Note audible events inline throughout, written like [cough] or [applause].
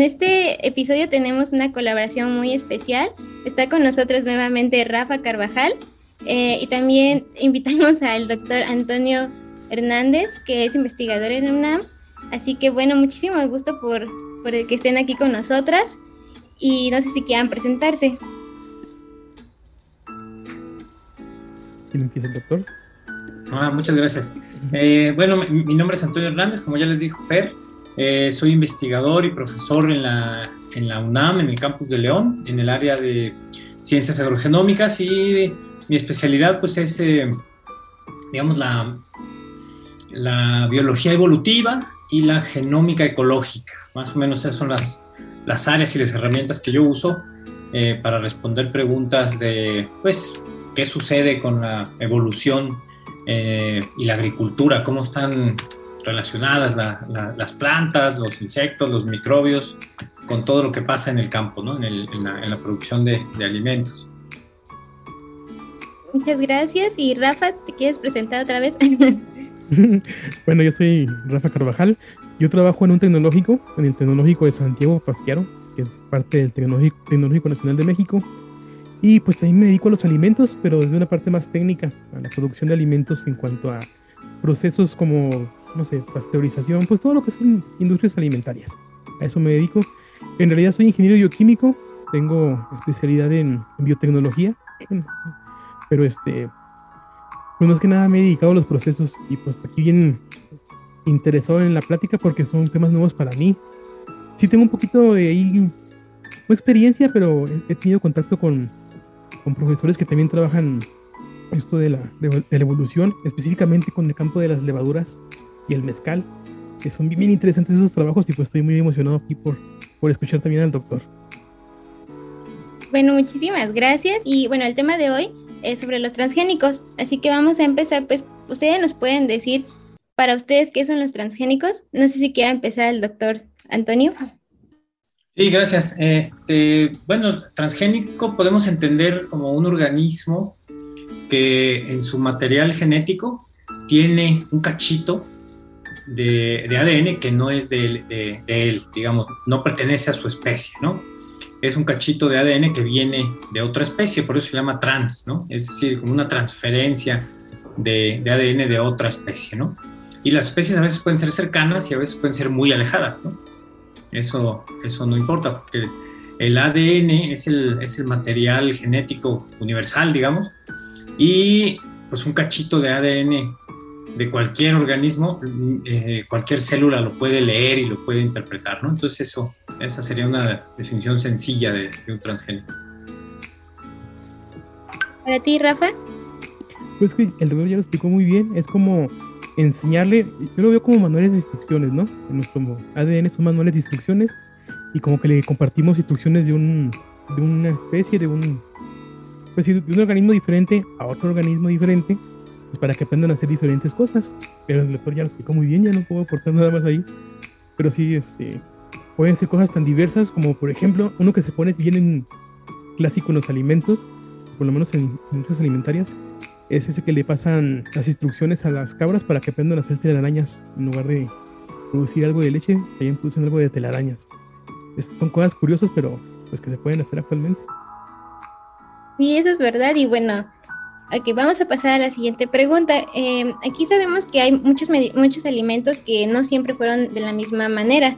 En este episodio tenemos una colaboración muy especial. Está con nosotros nuevamente Rafa Carvajal eh, y también [laughs] invitamos al doctor Antonio Hernández, que es investigador en UNAM. Así que bueno, muchísimo gusto por, por que estén aquí con nosotras y no sé si quieran presentarse. ¿Quién empieza el doctor? Ah, muchas gracias. Eh, bueno, mi, nombre es Antonio Hernández, como ya les dijo Fer, eh, soy investigador y profesor en la, en la UNAM, en el campus de León, en el área de ciencias agrogenómicas y mi especialidad pues es, eh, digamos, la, la biología evolutiva y la genómica ecológica. Más o menos esas son las, las áreas y las herramientas que yo uso para responder preguntas de, pues, qué sucede con la evolución eh, y la agricultura, cómo están relacionadas las plantas, los insectos, los microbios, con todo lo que pasa en el campo, ¿no? en, la, producción de, alimentos. Muchas gracias. Y Rafa, ¿te quieres presentar otra vez? [laughs] bueno, yo soy Rafa Carvajal. Yo trabajo en un tecnológico, en el tecnológico de Santiago Pasquiaro, que es parte del Tecnológico, tecnológico Nacional de México. Y pues también me dedico a los alimentos, pero desde una parte más técnica, a la producción de alimentos en cuanto a procesos como, no sé, pasteurización, pues todo lo que son industrias alimentarias. A eso me dedico. En realidad soy ingeniero bioquímico, tengo especialidad en, biotecnología, pero este, pues más que nada me he dedicado a los procesos y pues aquí bien interesado en la plática porque son temas nuevos para mí. Sí tengo un poquito de ahí, no experiencia, pero he tenido contacto con con profesores que también trabajan esto de la, de, la evolución, específicamente con el campo de las levaduras y el mezcal, que son bien, interesantes esos trabajos y pues estoy muy emocionado aquí por, por escuchar también al doctor. Bueno, muchísimas gracias. Y bueno, el tema de hoy es sobre los transgénicos. Así que vamos a empezar, pues ustedes nos pueden decir para ustedes qué son los transgénicos. No sé si quiera empezar el doctor Antonio. Sí, gracias. Este, bueno, transgénico podemos entender como un organismo que en su material genético tiene un cachito de, ADN que no es de, él, digamos, no pertenece a su especie, ¿no? Es un cachito de ADN que viene de otra especie, por eso se llama trans, ¿no? Es decir, como una transferencia de, de ADN de otra especie, ¿no? Y las especies a veces pueden ser cercanas y a veces pueden ser muy alejadas, ¿no? Eso, eso no importa, porque el ADN es el, es el material genético universal, digamos, y pues un cachito de ADN de cualquier organismo, eh, cualquier célula lo puede leer y lo puede interpretar, ¿no? Entonces eso, esa sería una definición sencilla de, un transgénico. ¿Para ti, Rafa? Pues que el doctor ya lo explicó muy bien, es como enseñarle, yo lo veo como manuales de instrucciones, ¿no? En nuestro ADN son manuales de instrucciones y como que le compartimos instrucciones de, un, de una especie, de un, pues, de un organismo diferente a otro organismo diferente, pues para que aprendan a hacer diferentes cosas. Pero el doctor ya lo explicó muy bien, ya no puedo aportar nada más ahí. Pero sí, este, pueden ser cosas tan diversas como, por ejemplo, uno que se pone bien en clásico en los alimentos, por lo menos en industrias alimentarias, es ese que le pasan las instrucciones a las cabras para que aprendan a hacer telarañas en lugar de producir algo de leche, también producen algo de telarañas. son cosas curiosas, pero pues que se pueden hacer actualmente. Sí, eso es verdad. Y bueno, aquí vamos a pasar a la siguiente pregunta. Em, aquí sabemos que hay muchos, muchos alimentos que no siempre fueron de la misma manera.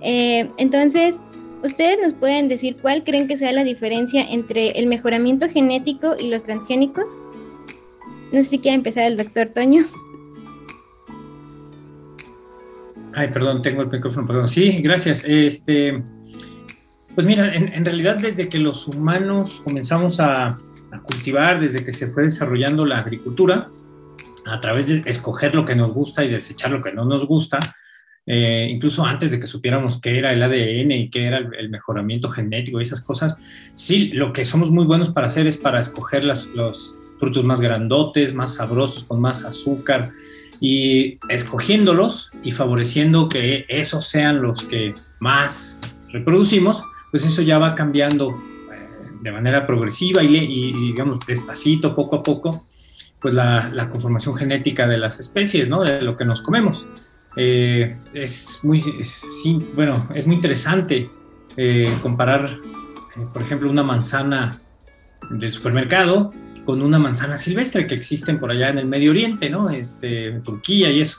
Eh, entonces, ¿ustedes nos pueden decir cuál creen que sea la diferencia entre el mejoramiento genético y los transgénicos? No sé si quiere empezar el doctor Toño. Ay, perdón, tengo el micrófono, perdón. Sí, gracias. Este, pues mira, en, realidad desde que los humanos comenzamos a, cultivar, desde que se fue desarrollando la agricultura, a través de escoger lo que nos gusta y desechar lo que no nos gusta, eh, incluso antes de que supiéramos qué era el ADN y qué era el, mejoramiento genético y esas cosas, sí, lo que somos muy buenos para hacer es para escoger las, los, frutos más grandotes, más sabrosos, con más azúcar, y escogiéndolos y favoreciendo que esos sean los que más reproducimos, pues eso ya va cambiando de manera progresiva y, digamos despacito, poco a poco, pues la, conformación genética de las especies, ¿no? De lo que nos comemos. eh, es muy, sí, bueno, es muy interesante eh, comparar, eh, por ejemplo, una manzana del supermercado con una manzana silvestre que existen por allá en el Medio Oriente, ¿no? Este, Turquía y eso.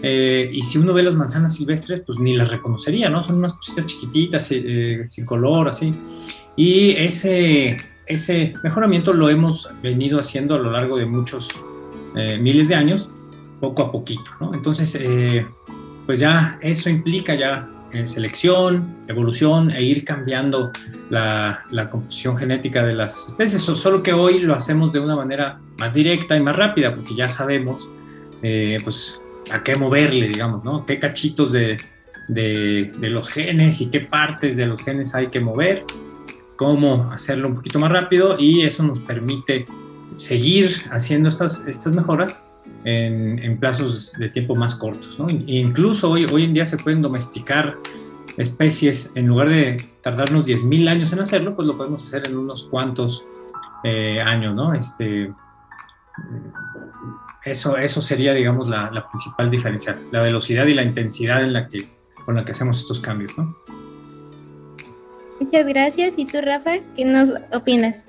y si uno ve las manzanas silvestres, pues ni las reconocería, ¿no? Son unas cositas chiquititas, sin color, así. Y ese, ese mejoramiento lo hemos venido haciendo a lo largo de muchos miles de años, poco a poquito, ¿no? Entonces, pues ya eso implica ya eh, selección, evolución e ir cambiando la, composición genética de las especies, solo que hoy lo hacemos de una manera más directa y más rápida, porque ya sabemos eh, pues a qué moverle, digamos, ¿no? Qué cachitos de, de, los genes y qué partes de los genes hay que mover, cómo hacerlo un poquito más rápido y eso nos permite seguir haciendo estas, estas mejoras en, plazos de tiempo más cortos. ¿no? incluso hoy, hoy en día se pueden domesticar especies, en lugar de tardarnos 10.000 años en hacerlo, pues lo podemos hacer en unos cuantos eh, años, ¿no? Este, eso, eso sería, digamos, la, la, principal diferencia, la velocidad y la intensidad en la que, con la que hacemos estos cambios, ¿no? Muchas gracias. ¿Y tú, Rafa, qué nos opinas?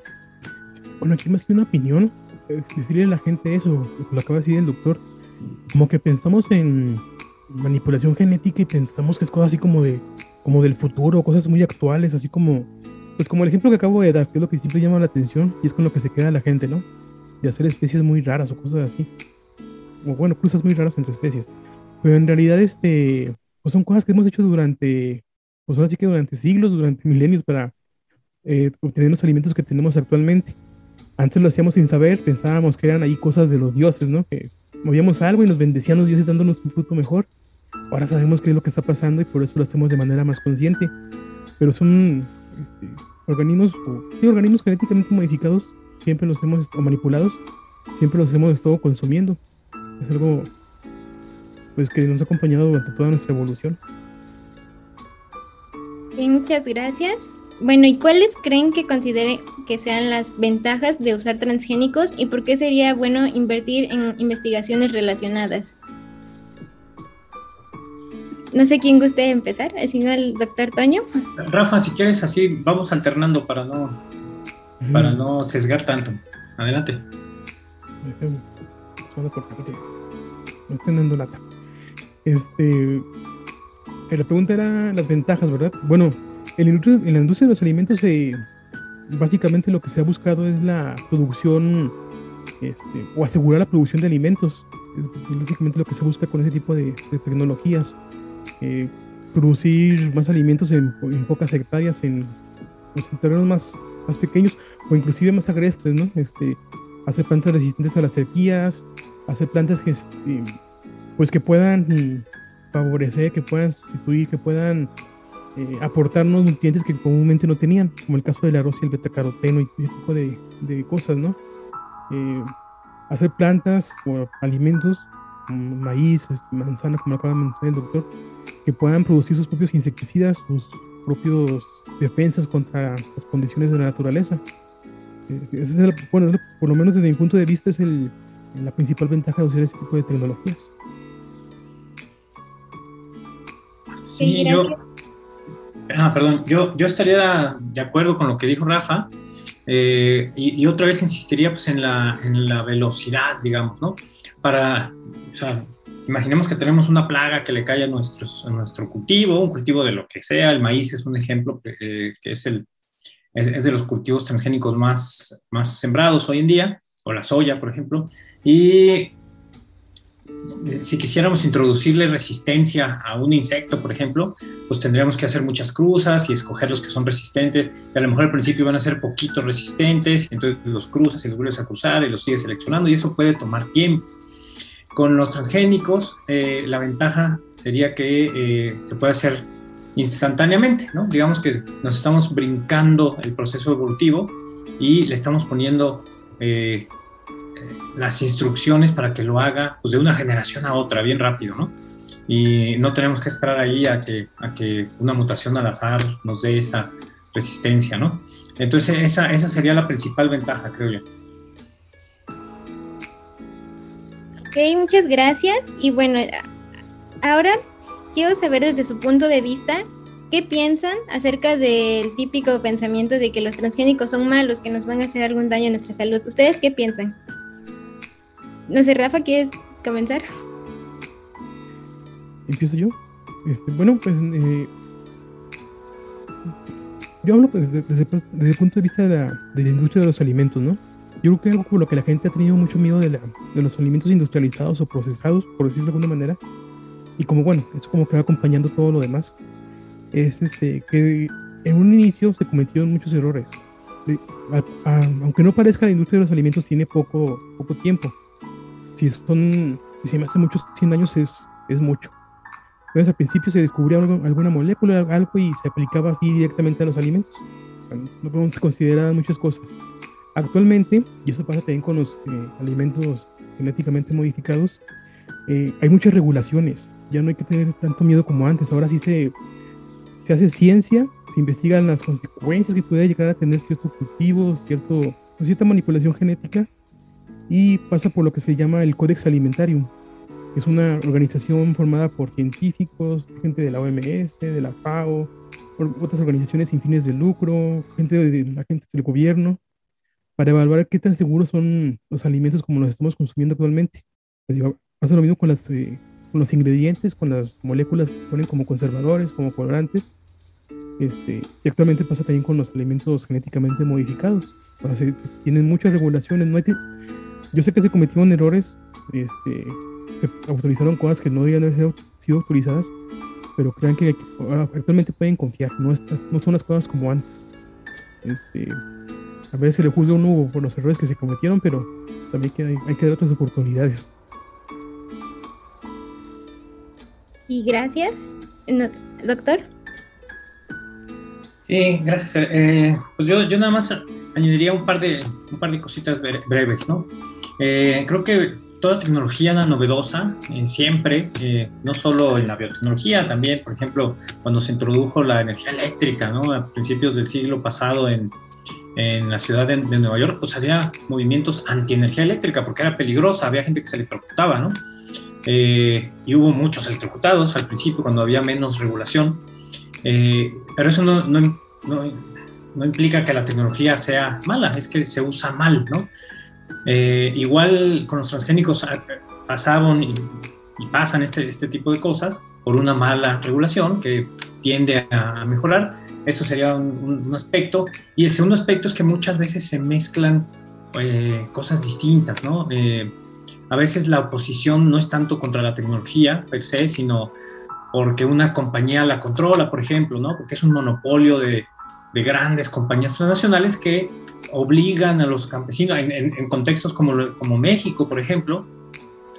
Bueno, aquí más que una opinión, decirle a la gente eso, lo acaba de decir el doctor, como que pensamos en manipulación genética y pensamos que es cosas así como de como del futuro, cosas muy actuales, así como pues como el ejemplo que acabo de dar, que es lo que siempre llama la atención y es con lo que se queda la gente, ¿no? De hacer especies muy raras o cosas así. O bueno, cruzas muy raras entre especies. Pero en realidad este pues son cosas que hemos hecho durante pues ahora sí que durante siglos, durante milenios para eh, obtener los alimentos que tenemos actualmente. Antes lo hacíamos sin saber, pensábamos que eran ahí cosas de los dioses, ¿no? Que movíamos algo y nos bendecían los dioses dándonos un fruto mejor. Ahora sabemos qué es lo que está pasando y por eso lo hacemos de manera más consciente. Pero son este, organismos, organismos genéticamente modificados, siempre los hemos, o manipulados, siempre los hemos estado consumiendo. Es algo pues que nos ha acompañado durante toda nuestra evolución. Sí, muchas gracias. Bueno, ¿y cuáles creen que considere que sean las ventajas de usar transgénicos y por qué sería bueno invertir en investigaciones relacionadas? No sé quién guste empezar, si no el doctor Toño. Rafa, si quieres así, vamos alternando para no, para no sesgar tanto. Adelante. Solo No estoy dando lata. Este, eh, la pregunta era las ventajas, ¿verdad? Bueno, en, la industria de los alimentos, eh, básicamente lo que se ha buscado es la producción este, o asegurar la producción de alimentos. Es básicamente lo que se busca con ese tipo de, tecnologías. Eh, producir más alimentos en, pocas hectáreas, en, pues, terrenos más, pequeños o inclusive más agrestres, ¿no? Este, hacer plantas resistentes a las sequías, hacer plantas que, este, pues que puedan favorecer, que puedan sustituir, que puedan eh, aportarnos nutrientes que comúnmente no tenían, como el caso del arroz y el betacaroteno y ese tipo de, cosas, ¿no? Eh, hacer plantas o alimentos, maíz, este, manzana, como acaba de mencionar el doctor, que puedan producir sus propios insecticidas, sus propios defensas contra las condiciones de la naturaleza. Eh, ese es el, bueno, por lo menos desde mi punto de vista es el, la principal ventaja de usar ese tipo de tecnologías. Sí, yo, Ah, perdón, yo, yo estaría de acuerdo con lo que dijo Rafa eh, y, otra vez insistiría pues, en, la, en la velocidad, digamos, ¿no? Para, o sea, imaginemos que tenemos una plaga que le cae a, nuestros, a nuestro cultivo, un cultivo de lo que sea, el maíz es un ejemplo que, eh, que es, el, es, es, de los cultivos transgénicos más, más sembrados hoy en día, o la soya, por ejemplo, y si quisiéramos introducirle resistencia a un insecto, por ejemplo, pues tendríamos que hacer muchas cruzas y escoger los que son resistentes. Y a lo mejor al principio van a ser poquitos resistentes, entonces los cruzas y los vuelves a cruzar y los sigues seleccionando y eso puede tomar tiempo. Con los transgénicos, eh, la ventaja sería que eh, se puede hacer instantáneamente, ¿no? Digamos que nos estamos brincando el proceso evolutivo y le estamos poniendo eh, las instrucciones para que lo haga pues, de una generación a otra, bien rápido, ¿no? Y no tenemos que esperar ahí a que, a que una mutación al azar nos dé esa resistencia, ¿no? Entonces esa, esa sería la principal ventaja, creo yo. Ok, muchas gracias. Y bueno, ahora quiero saber desde su punto de vista qué piensan acerca del típico pensamiento de que los transgénicos son malos, que nos van a hacer algún daño a nuestra salud. ¿Ustedes qué piensan? No sé, Rafa, ¿quieres comenzar? Empiezo yo. Este, bueno, pues eh, yo hablo pues, desde, el punto de vista de la, industria de los alimentos, ¿no? Yo creo que algo por lo que la gente ha tenido mucho miedo de, de los alimentos industrializados o procesados, por decirlo de alguna manera, y como bueno, eso como que va acompañando todo lo demás, es este, que en un inicio se cometieron muchos errores. aunque no parezca, la industria de los alimentos tiene poco, poco tiempo. Si son, si se me hace muchos 100 años es, es mucho. Entonces al principio se descubrió alguna molécula, algo y se aplicaba así directamente a los alimentos. No se consideraban muchas cosas. Actualmente, y eso pasa también con los eh, alimentos genéticamente modificados, eh, hay muchas regulaciones. Ya no hay que tener tanto miedo como antes. Ahora sí se, se hace ciencia, se investigan las consecuencias que puede llegar a tener ciertos cultivos, cierto, cierta manipulación genética y pasa por lo que se llama el Codex Alimentarium, es una organización formada por científicos, gente de la OMS, de la FAO, otras organizaciones sin fines de lucro, gente de, agentes del gobierno, para evaluar qué tan seguros son los alimentos como los estamos consumiendo actualmente. pasa lo mismo con, las, eh, con los ingredientes, con las moléculas que ponen como conservadores, como colorantes. Este, y actualmente pasa también con los alimentos genéticamente modificados. tienen muchas regulaciones. No hay yo sé que se cometieron errores este, autorizaron cosas que no debían haber sido autorizadas, pero crean que actualmente pueden confiar, no, estas, no son las cosas como antes. Este, a veces se le juzga a uno por los errores que se cometieron, pero también que hay, hay que dar otras oportunidades. Y gracias, doctor. Sí, gracias. Eh, pues yo, yo nada más añadiría un par de, un par de cositas breves, ¿no? Eh, creo que toda tecnología novedosa, eh, siempre, eh, no solo en la biotecnología, también, por ejemplo, cuando se introdujo la energía eléctrica, ¿no? A principios del siglo pasado en, en la ciudad de, Nueva York, pues había movimientos anti-energía eléctrica porque era peligrosa, había gente que se electrocutaba, ¿no? Eh, y hubo muchos electrocutados al principio cuando había menos regulación, pero eso no, no, no, no implica que la tecnología sea mala, es que se usa mal, ¿no? Eh, igual con los transgénicos ah, pasaban y, pasan este, este tipo de cosas por una mala regulación que tiende a, mejorar. Eso sería un, aspecto. Y el segundo aspecto es que muchas veces se mezclan eh, cosas distintas, ¿no? Eh, a veces la oposición no es tanto contra la tecnología per se, sino porque una compañía la controla, por ejemplo, ¿no? Porque es un monopolio de, de grandes compañías transnacionales que obligan a los campesinos, en, contextos como, como México, por ejemplo,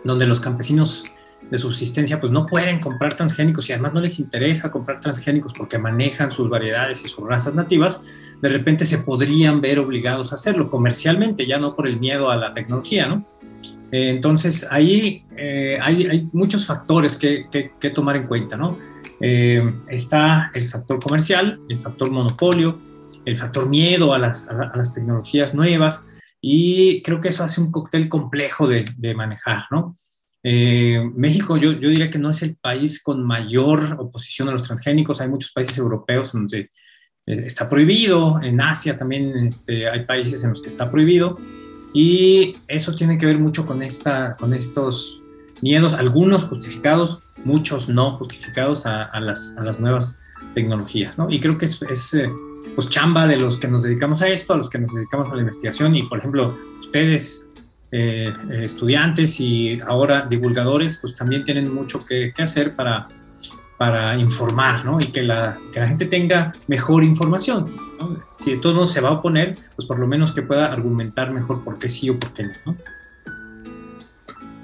donde los campesinos de subsistencia pues no pueden comprar transgénicos y además no les interesa comprar transgénicos porque manejan sus variedades y sus razas nativas, de repente se podrían ver obligados a hacerlo comercialmente, ya no por el miedo a la tecnología, ¿no? Eh, entonces ahí eh, hay, hay, muchos factores que, que, tomar en cuenta, ¿no? Eh, está el factor comercial, el factor monopolio, el factor miedo a las, a, las tecnologías nuevas y creo que eso hace un cóctel complejo de, de manejar, ¿no? Eh, México yo, yo, diría que no es el país con mayor oposición a los transgénicos, hay muchos países europeos donde eh, está prohibido, en Asia también este, hay países en los que está prohibido y eso tiene que ver mucho con, esta, con estos miedos, algunos justificados, muchos no justificados a, a las, a las nuevas tecnologías, ¿no? Y creo que es, es eh, pues chamba de los que nos dedicamos a esto, a los que nos dedicamos a la investigación y por ejemplo ustedes eh, eh, estudiantes y ahora divulgadores pues también tienen mucho que, hacer para, para informar ¿no? y que la, que la gente tenga mejor información. Si de todo no se va a oponer, pues por lo menos que pueda argumentar mejor por qué sí o por qué no.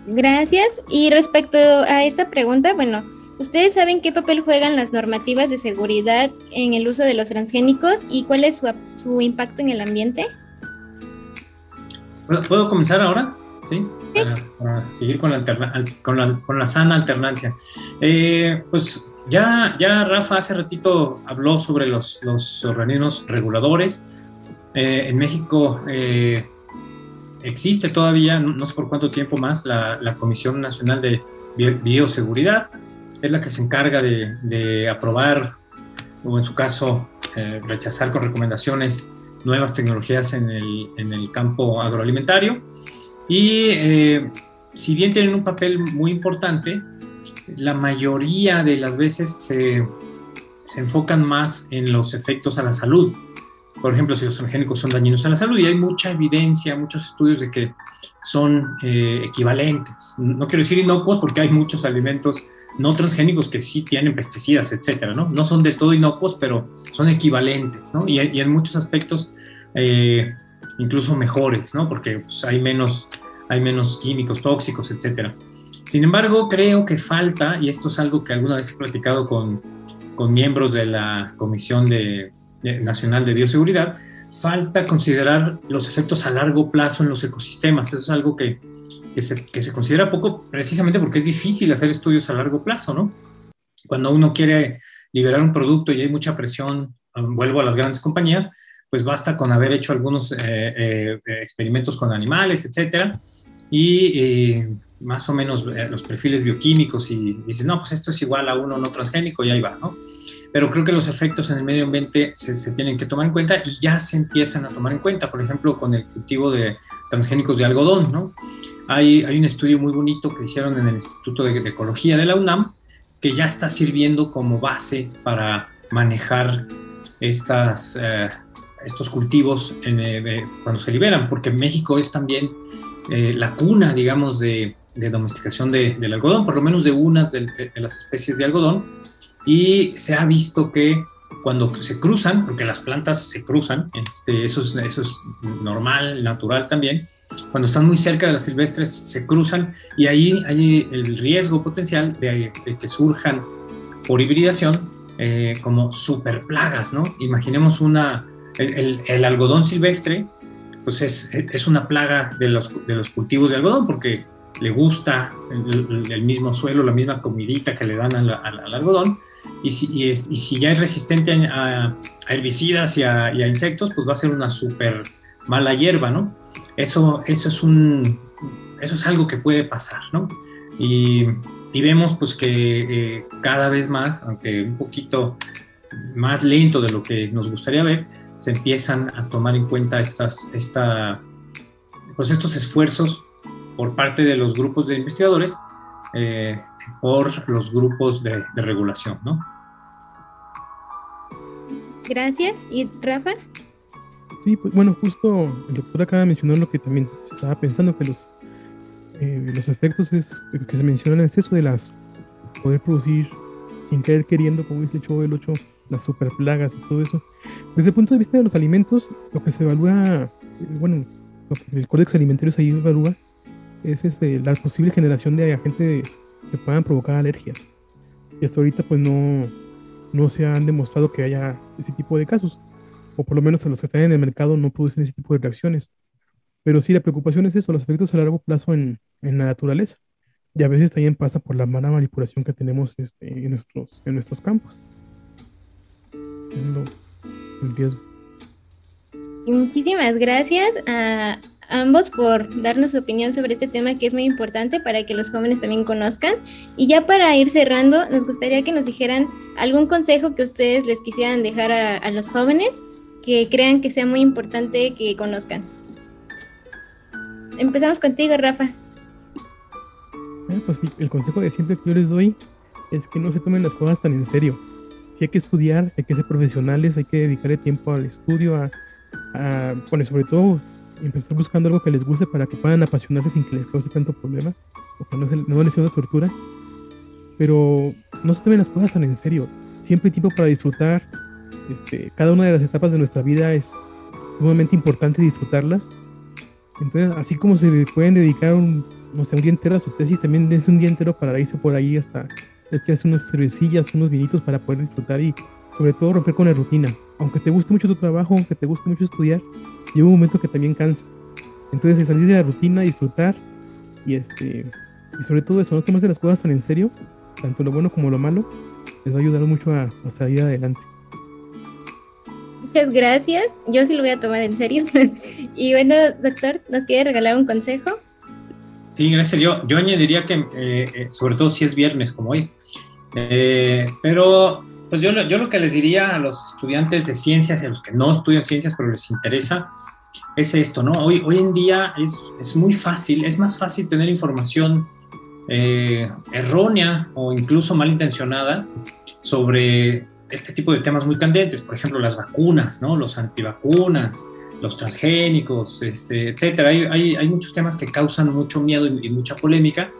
Gracias. Y respecto a esta pregunta, bueno, ¿Ustedes saben qué papel juegan las normativas de seguridad en el uso de los transgénicos y cuál es su, impacto en el ambiente? ¿Puedo comenzar ahora? Sí. Para, seguir con la, con la, sana alternancia. Eh, pues ya, ya Rafa hace ratito habló sobre los, organismos reguladores. Eh, en México eh, existe todavía, no, sé por cuánto tiempo más, la, la Comisión Nacional de Bioseguridad es la que se encarga de, aprobar o en su caso eh, rechazar con recomendaciones nuevas tecnologías en el, campo agroalimentario. Y eh, si bien tienen un papel muy importante, la mayoría de las veces se, se enfocan más en los efectos a la salud. Por ejemplo, si los transgénicos son dañinos a la salud, y hay mucha evidencia, muchos estudios de que son eh, equivalentes. No quiero decir inocuos porque hay muchos alimentos no transgénicos que sí tienen pesticidas, etcétera, ¿no? No son de todo inocuos, pero son equivalentes, ¿no? Y, y en muchos aspectos eh, incluso mejores, ¿no? Porque pues, hay, menos, hay menos químicos tóxicos, etcétera. Sin embargo, creo que falta, y esto es algo que alguna vez he platicado con, con miembros de la Comisión de, Nacional de Bioseguridad, falta considerar los efectos a largo plazo en los ecosistemas. Eso es algo que, que se, que se, considera poco precisamente porque es difícil hacer estudios a largo plazo, ¿no? Cuando uno quiere liberar un producto y hay mucha presión, vuelvo a las grandes compañías, pues basta con haber hecho algunos eh, eh, experimentos con animales, etcétera, y más o menos eh, los perfiles bioquímicos y dices, no, pues esto es igual a uno no transgénico y ahí va, ¿no? Pero creo que los efectos en el medio ambiente se, se, tienen que tomar en cuenta y ya se empiezan a tomar en cuenta, por ejemplo, con el cultivo de transgénicos de algodón, ¿no? Hay, un estudio muy bonito que hicieron en el Instituto de, Ecología de la UNAM que ya está sirviendo como base para manejar estas, eh, estos cultivos eh, cuando se liberan, porque México es también eh, la cuna, digamos, de, domesticación del algodón, por lo menos de una de, las especies de algodón, y se ha visto que cuando se cruzan, porque las plantas se cruzan, este, eso, es, eso es normal, natural también, cuando están muy cerca de las silvestres se cruzan y ahí hay el riesgo potencial de, que surjan por hibridación eh, como super plagas, ¿no? Imaginemos una, el, algodón silvestre, pues es, es, una plaga de los, de los cultivos de algodón porque le gusta el, mismo suelo, la misma comidita que le dan al, algodón, y si, y, si, ya es resistente a, herbicidas y a, y a, insectos, pues va a ser una súper mala hierba, ¿no? Eso, eso, es un, eso es algo que puede pasar, ¿no? Y, vemos pues que eh, cada vez más, aunque un poquito más lento de lo que nos gustaría ver, se empiezan a tomar en cuenta estas, esta, pues estos esfuerzos por parte de los grupos de investigadores, eh, por los grupos de, de regulación, ¿no? Gracias. ¿Y Rafa? Sí, pues bueno, justo el doctor acaba de mencionar lo que también estaba pensando, que los, eh, los efectos es, que se menciona en exceso de las poder producir sin caer queriendo, como dice el chavo del 8, las super plagas y todo eso. Desde el punto de vista de los alimentos, lo que se evalúa, eh, bueno, lo que el Códex Alimentario ahí evalúa es este, la posible generación de agentes que puedan provocar alergias. Y hasta ahorita pues no, no se han demostrado que haya ese tipo de casos o por lo menos a los que están en el mercado no producen ese tipo de reacciones. Pero sí, la preocupación es eso, los efectos a largo plazo en, en la naturaleza. Y a veces también pasa por la mala manipulación que tenemos este, en, nuestros, en nuestros campos. El riesgo. muchísimas gracias a ambos por darnos su opinión sobre este tema que es muy importante para que los jóvenes también conozcan. Y ya para ir cerrando, nos gustaría que nos dijeran algún consejo que ustedes les quisieran dejar a, a los jóvenes que crean que sea muy importante que conozcan. Empezamos contigo, Rafa. pues el consejo de siempre que yo les doy es que no se tomen las cosas tan en serio. Si hay que estudiar, hay que ser profesionales, hay que dedicarle tiempo al estudio, a, a bueno, sobre todo empezar buscando algo que les guste para que puedan apasionarse sin que les cause tanto problema, o que no, no les sea una tortura. Pero no se tomen las cosas tan en serio. Siempre hay tiempo para disfrutar, este, cada una de las etapas de nuestra vida es sumamente importante disfrutarlas. Entonces, así como se pueden dedicar un, no sé, un día entero a su tesis, también dense un día entero para irse por ahí hasta hacer unas cervecillas, unos vinitos para poder disfrutar y sobre todo romper con la rutina. Aunque te guste mucho tu trabajo, aunque te guste mucho estudiar, llega un momento que también cansa. Entonces, salir de la rutina, disfrutar y este y sobre todo eso, no tomarse las cosas tan en serio, tanto lo bueno como lo malo, les va a ayudar mucho a salir adelante muchas gracias. Yo sí lo voy a tomar en serio. [laughs] y bueno, doctor, ¿nos quiere regalar un consejo? Sí, gracias. Yo, yo añadiría que, eh, eh, sobre todo si es viernes como hoy, Eh, pero pues yo, yo lo que les diría a los estudiantes de ciencias y a los que no estudian ciencias pero les interesa es esto, ¿no? Hoy, hoy en día es, es muy fácil, es más fácil tener información errónea o incluso malintencionada sobre este tipo de temas muy candentes, por ejemplo, las vacunas, ¿no? Los antivacunas, los transgénicos, este, etcétera. Hay, hay, hay, muchos temas que causan mucho miedo y, y, mucha polémica.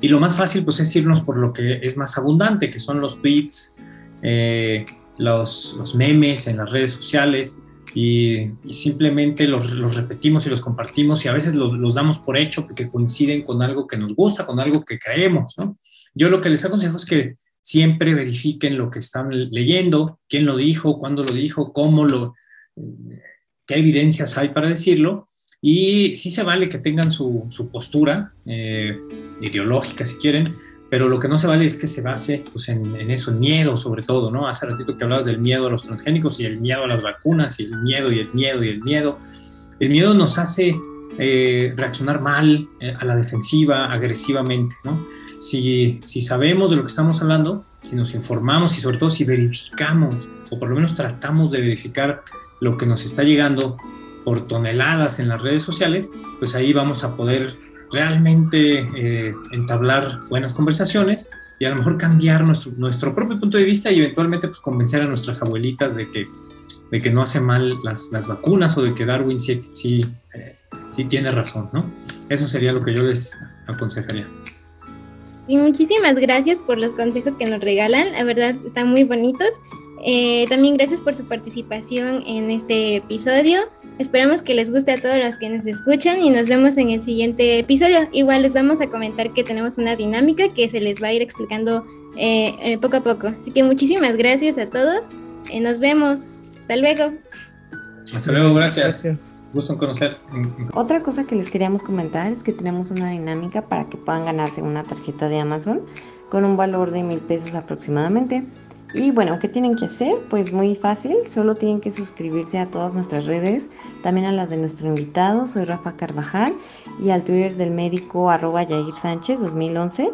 Y lo más fácil, pues, es irnos por lo que es más abundante, que son los tweets, eh, los, los, memes en las redes sociales. Y, y simplemente los, los, repetimos y los compartimos y a veces los, los, damos por hecho porque coinciden con algo que nos gusta, con algo que creemos, ¿no? Yo lo que les aconsejo es que siempre verifiquen lo que están leyendo, quién lo dijo, cuándo lo dijo, cómo lo, qué evidencias hay para decirlo, y sí se vale que tengan su, su postura eh, ideológica si quieren, pero lo que no se vale es que se base pues, en, en, eso, en miedo sobre todo, ¿no? Hace ratito que hablabas del miedo a los transgénicos y el miedo a las vacunas y el miedo y el miedo y el miedo. El miedo nos hace eh, reaccionar mal, eh, a la defensiva, agresivamente, ¿no? Si, si sabemos de lo que estamos hablando, si nos informamos y sobre todo si verificamos, o por lo menos tratamos de verificar lo que nos está llegando por toneladas en las redes sociales, pues ahí vamos a poder realmente eh, entablar buenas conversaciones y a lo mejor cambiar nuestro, nuestro propio punto de vista y eventualmente pues convencer a nuestras abuelitas de que, de que no hace mal las, las vacunas o de que Darwin sí, sí, eh, sí tiene razón, ¿no? Eso sería lo que yo les aconsejaría. Y muchísimas gracias por los consejos que nos regalan, la verdad están muy bonitos. Eh, también gracias por su participación en este episodio. Esperamos que les guste a todos los que nos escuchan y nos vemos en el siguiente episodio. Igual les vamos a comentar que tenemos una dinámica que se les va a ir explicando eh, eh, poco a poco. Así que muchísimas gracias a todos. Eh, nos vemos. Hasta luego. Hasta luego, gracias. gracias. Otra cosa que les queríamos comentar es que tenemos una dinámica para que puedan ganarse una tarjeta de Amazon con un valor de mil pesos aproximadamente. Y bueno, ¿qué tienen que hacer? Pues muy fácil, solo tienen que suscribirse a todas nuestras redes, también a las de nuestro invitado, soy Rafa Carvajal, y al Twitter del médico arroba Yair Sánchez 2011.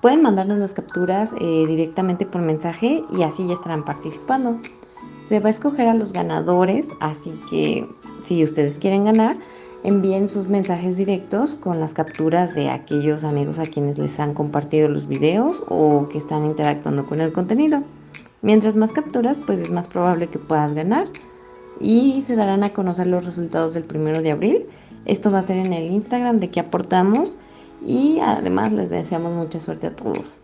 Pueden mandarnos las capturas eh, directamente por mensaje y así ya estarán participando. Se va a escoger a los ganadores, así que si ustedes quieren ganar, envíen sus mensajes directos con las capturas de aquellos amigos a quienes les han compartido los videos o que están interactuando con el contenido. Mientras más capturas, pues es más probable que puedas ganar y se darán a conocer los resultados del primero de abril. Esto va a ser en el Instagram de que aportamos y además les deseamos mucha suerte a todos.